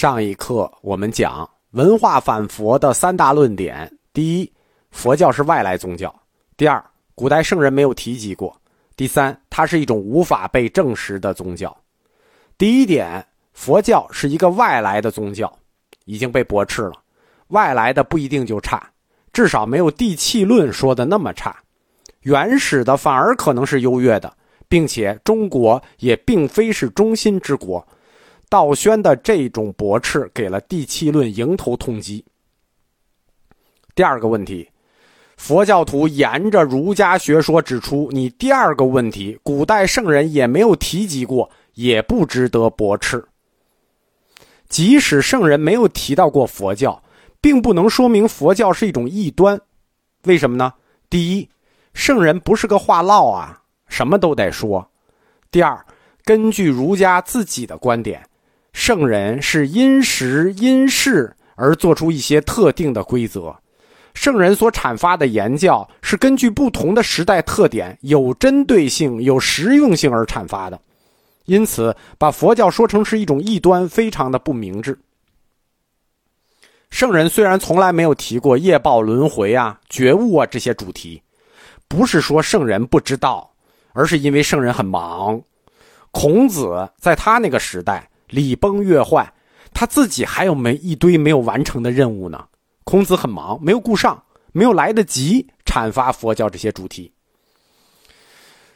上一课我们讲文化反佛的三大论点：第一，佛教是外来宗教；第二，古代圣人没有提及过；第三，它是一种无法被证实的宗教。第一点，佛教是一个外来的宗教，已经被驳斥了。外来的不一定就差，至少没有地气论说的那么差。原始的反而可能是优越的，并且中国也并非是中心之国。道宣的这种驳斥给了地气论迎头痛击。第二个问题，佛教徒沿着儒家学说指出，你第二个问题，古代圣人也没有提及过，也不值得驳斥。即使圣人没有提到过佛教，并不能说明佛教是一种异端。为什么呢？第一，圣人不是个话唠啊，什么都得说。第二，根据儒家自己的观点。圣人是因时因事而做出一些特定的规则，圣人所阐发的言教是根据不同的时代特点，有针对性、有实用性而阐发的，因此把佛教说成是一种异端，非常的不明智。圣人虽然从来没有提过业报轮回啊、觉悟啊这些主题，不是说圣人不知道，而是因为圣人很忙。孔子在他那个时代。礼崩乐坏，他自己还有没一堆没有完成的任务呢？孔子很忙，没有顾上，没有来得及阐发佛教这些主题。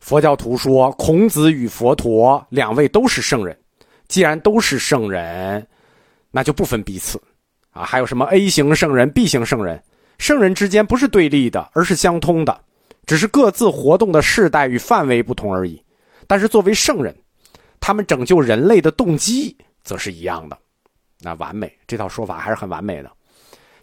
佛教徒说，孔子与佛陀两位都是圣人，既然都是圣人，那就不分彼此啊！还有什么 A 型圣人、B 型圣人？圣人之间不是对立的，而是相通的，只是各自活动的世代与范围不同而已。但是作为圣人。他们拯救人类的动机则是一样的，那完美这套说法还是很完美的。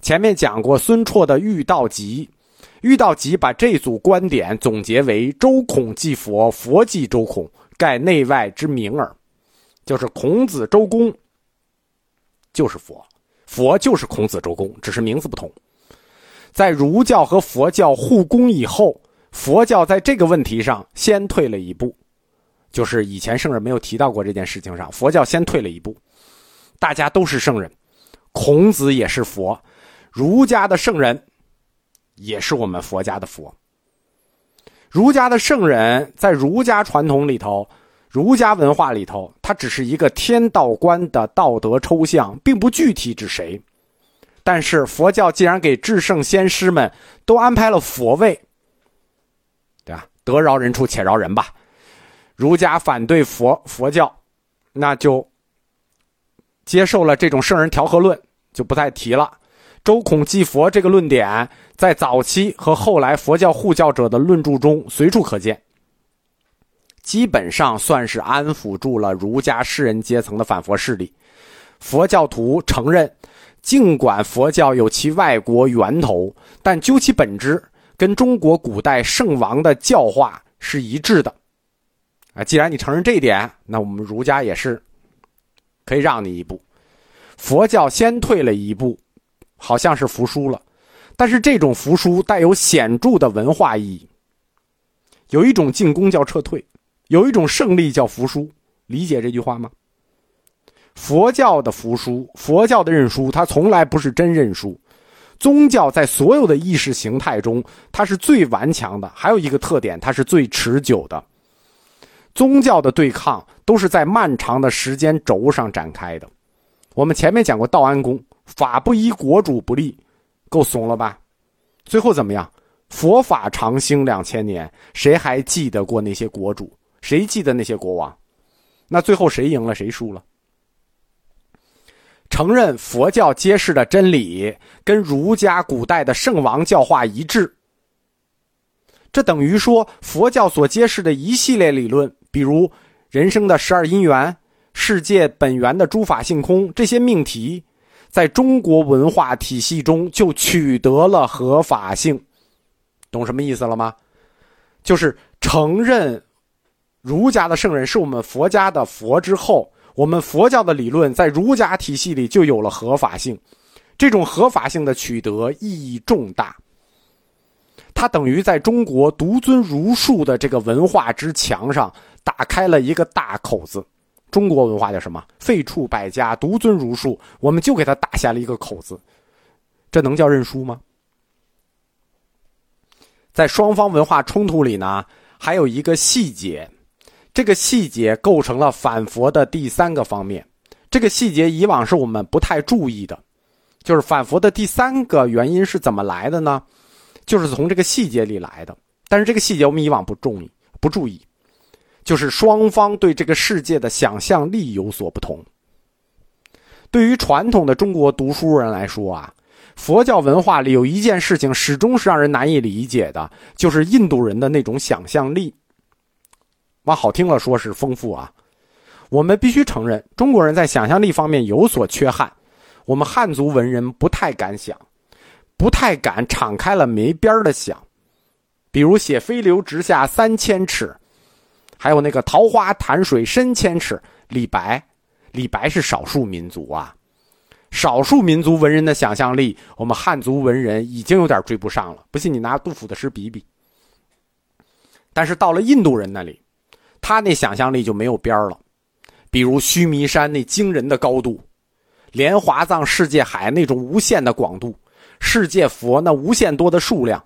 前面讲过孙绰的《遇道集》，《遇道集》把这组观点总结为“周孔即佛，佛即周孔，盖内外之名耳”，就是孔子、周公就是佛，佛就是孔子、周公，只是名字不同。在儒教和佛教互攻以后，佛教在这个问题上先退了一步。就是以前圣人没有提到过这件事情上，佛教先退了一步。大家都是圣人，孔子也是佛，儒家的圣人也是我们佛家的佛。儒家的圣人在儒家传统里头，儒家文化里头，他只是一个天道观的道德抽象，并不具体指谁。但是佛教既然给至圣先师们都安排了佛位，对吧？得饶人处且饶人吧。儒家反对佛佛教，那就接受了这种圣人调和论，就不再提了。周孔祭佛这个论点，在早期和后来佛教护教者的论著中随处可见，基本上算是安抚住了儒家士人阶层的反佛势力。佛教徒承认，尽管佛教有其外国源头，但究其本质，跟中国古代圣王的教化是一致的。啊，既然你承认这一点，那我们儒家也是可以让你一步。佛教先退了一步，好像是服输了，但是这种服输带有显著的文化意义。有一种进攻叫撤退，有一种胜利叫服输。理解这句话吗？佛教的服输，佛教的认输，它从来不是真认输。宗教在所有的意识形态中，它是最顽强的。还有一个特点，它是最持久的。宗教的对抗都是在漫长的时间轴上展开的。我们前面讲过道安公，法不依，国主不立，够怂了吧？最后怎么样？佛法长兴两千年，谁还记得过那些国主？谁记得那些国王？那最后谁赢了，谁输了？承认佛教揭示的真理跟儒家古代的圣王教化一致，这等于说佛教所揭示的一系列理论。比如人生的十二因缘、世界本源的诸法性空这些命题，在中国文化体系中就取得了合法性，懂什么意思了吗？就是承认儒家的圣人是我们佛家的佛之后，我们佛教的理论在儒家体系里就有了合法性，这种合法性的取得意义重大。它等于在中国独尊儒术的这个文化之墙上。打开了一个大口子，中国文化叫什么？废黜百家，独尊儒术，我们就给他打下了一个口子，这能叫认输吗？在双方文化冲突里呢，还有一个细节，这个细节构成了反佛的第三个方面。这个细节以往是我们不太注意的，就是反佛的第三个原因是怎么来的呢？就是从这个细节里来的。但是这个细节我们以往不注意，不注意，就是双方对这个世界的想象力有所不同。对于传统的中国读书人来说啊。佛教文化里有一件事情始终是让人难以理解的，就是印度人的那种想象力。往好听了说是丰富啊，我们必须承认，中国人在想象力方面有所缺憾。我们汉族文人不太敢想，不太敢敞开了没边儿的想。比如写“飞流直下三千尺”，还有那个“桃花潭水深千尺”。李白，李白是少数民族啊。少数民族文人的想象力，我们汉族文人已经有点追不上了。不信你拿杜甫的诗比比。但是到了印度人那里，他那想象力就没有边了。比如须弥山那惊人的高度，莲华藏世界海那种无限的广度，世界佛那无限多的数量，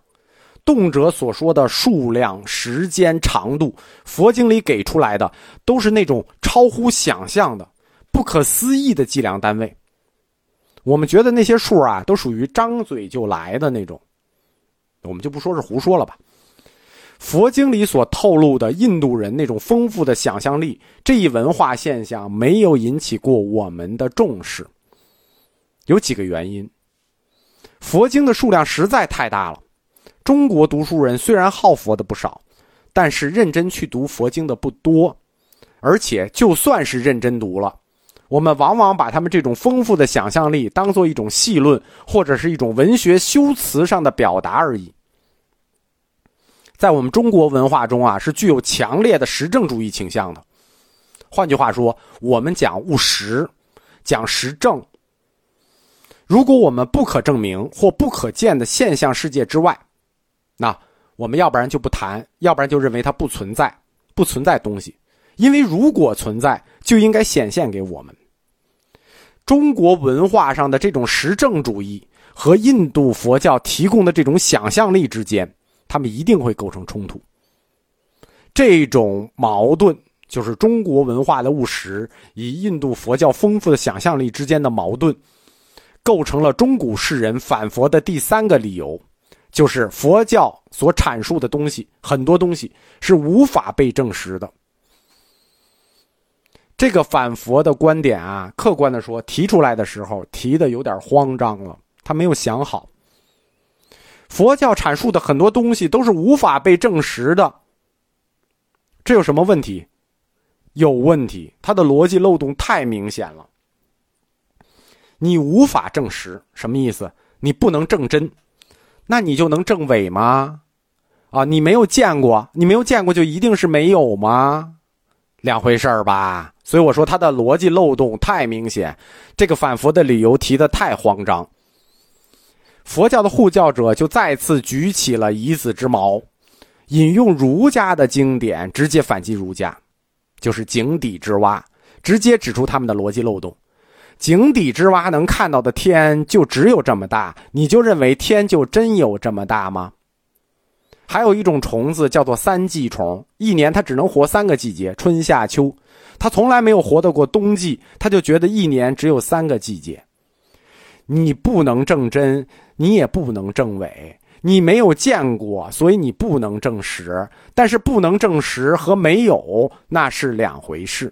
动辄所说的数量、时间、长度，佛经里给出来的都是那种超乎想象的、不可思议的计量单位。我们觉得那些数啊，都属于张嘴就来的那种，我们就不说是胡说了吧。佛经里所透露的印度人那种丰富的想象力，这一文化现象没有引起过我们的重视。有几个原因：佛经的数量实在太大了，中国读书人虽然好佛的不少，但是认真去读佛经的不多，而且就算是认真读了。我们往往把他们这种丰富的想象力当做一种戏论，或者是一种文学修辞上的表达而已。在我们中国文化中啊，是具有强烈的实证主义倾向的。换句话说，我们讲务实，讲实证。如果我们不可证明或不可见的现象世界之外，那我们要不然就不谈，要不然就认为它不存在，不存在东西。因为如果存在，就应该显现给我们。中国文化上的这种实证主义和印度佛教提供的这种想象力之间，他们一定会构成冲突。这种矛盾就是中国文化的务实与印度佛教丰富的想象力之间的矛盾，构成了中古世人反佛的第三个理由，就是佛教所阐述的东西很多东西是无法被证实的。这个反佛的观点啊，客观的说，提出来的时候提的有点慌张了，他没有想好。佛教阐述的很多东西都是无法被证实的，这有什么问题？有问题，它的逻辑漏洞太明显了。你无法证实什么意思？你不能证真，那你就能证伪吗？啊，你没有见过，你没有见过就一定是没有吗？两回事儿吧，所以我说他的逻辑漏洞太明显，这个反佛的理由提的太慌张。佛教的护教者就再次举起了以子之矛，引用儒家的经典，直接反击儒家，就是井底之蛙，直接指出他们的逻辑漏洞。井底之蛙能看到的天就只有这么大，你就认为天就真有这么大吗？还有一种虫子叫做三季虫，一年它只能活三个季节，春夏秋，它从来没有活得过冬季，它就觉得一年只有三个季节。你不能证真，你也不能证伪，你没有见过，所以你不能证实。但是不能证实和没有那是两回事。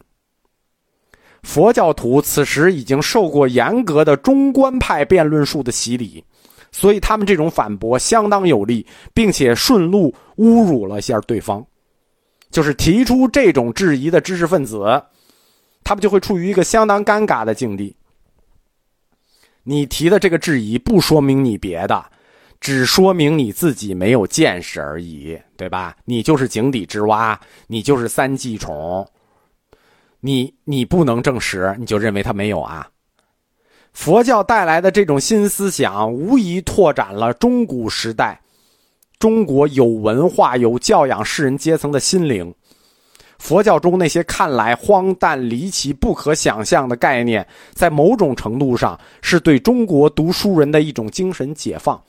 佛教徒此时已经受过严格的中观派辩论术的洗礼。所以他们这种反驳相当有力，并且顺路侮辱了一下对方，就是提出这种质疑的知识分子，他们就会处于一个相当尴尬的境地。你提的这个质疑不说明你别的，只说明你自己没有见识而已，对吧？你就是井底之蛙，你就是三季虫，你你不能证实，你就认为他没有啊？佛教带来的这种新思想，无疑拓展了中古时代中国有文化、有教养士人阶层的心灵。佛教中那些看来荒诞离奇、不可想象的概念，在某种程度上是对中国读书人的一种精神解放，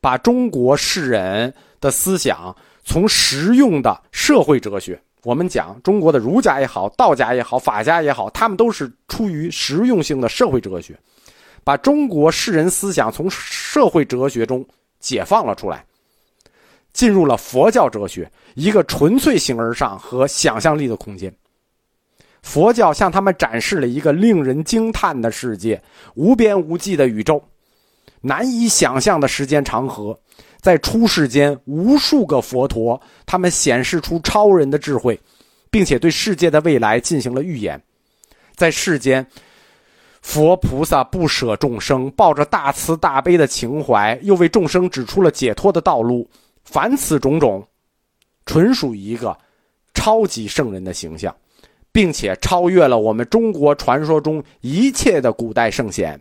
把中国世人的思想从实用的社会哲学，我们讲中国的儒家也好、道家也好、法家也好，他们都是出于实用性的社会哲学，把中国世人思想从社会哲学中解放了出来。进入了佛教哲学一个纯粹形而上和想象力的空间。佛教向他们展示了一个令人惊叹的世界，无边无际的宇宙，难以想象的时间长河，在出世间无数个佛陀，他们显示出超人的智慧，并且对世界的未来进行了预言。在世间，佛菩萨不舍众生，抱着大慈大悲的情怀，又为众生指出了解脱的道路。凡此种种，纯属一个超级圣人的形象，并且超越了我们中国传说中一切的古代圣贤。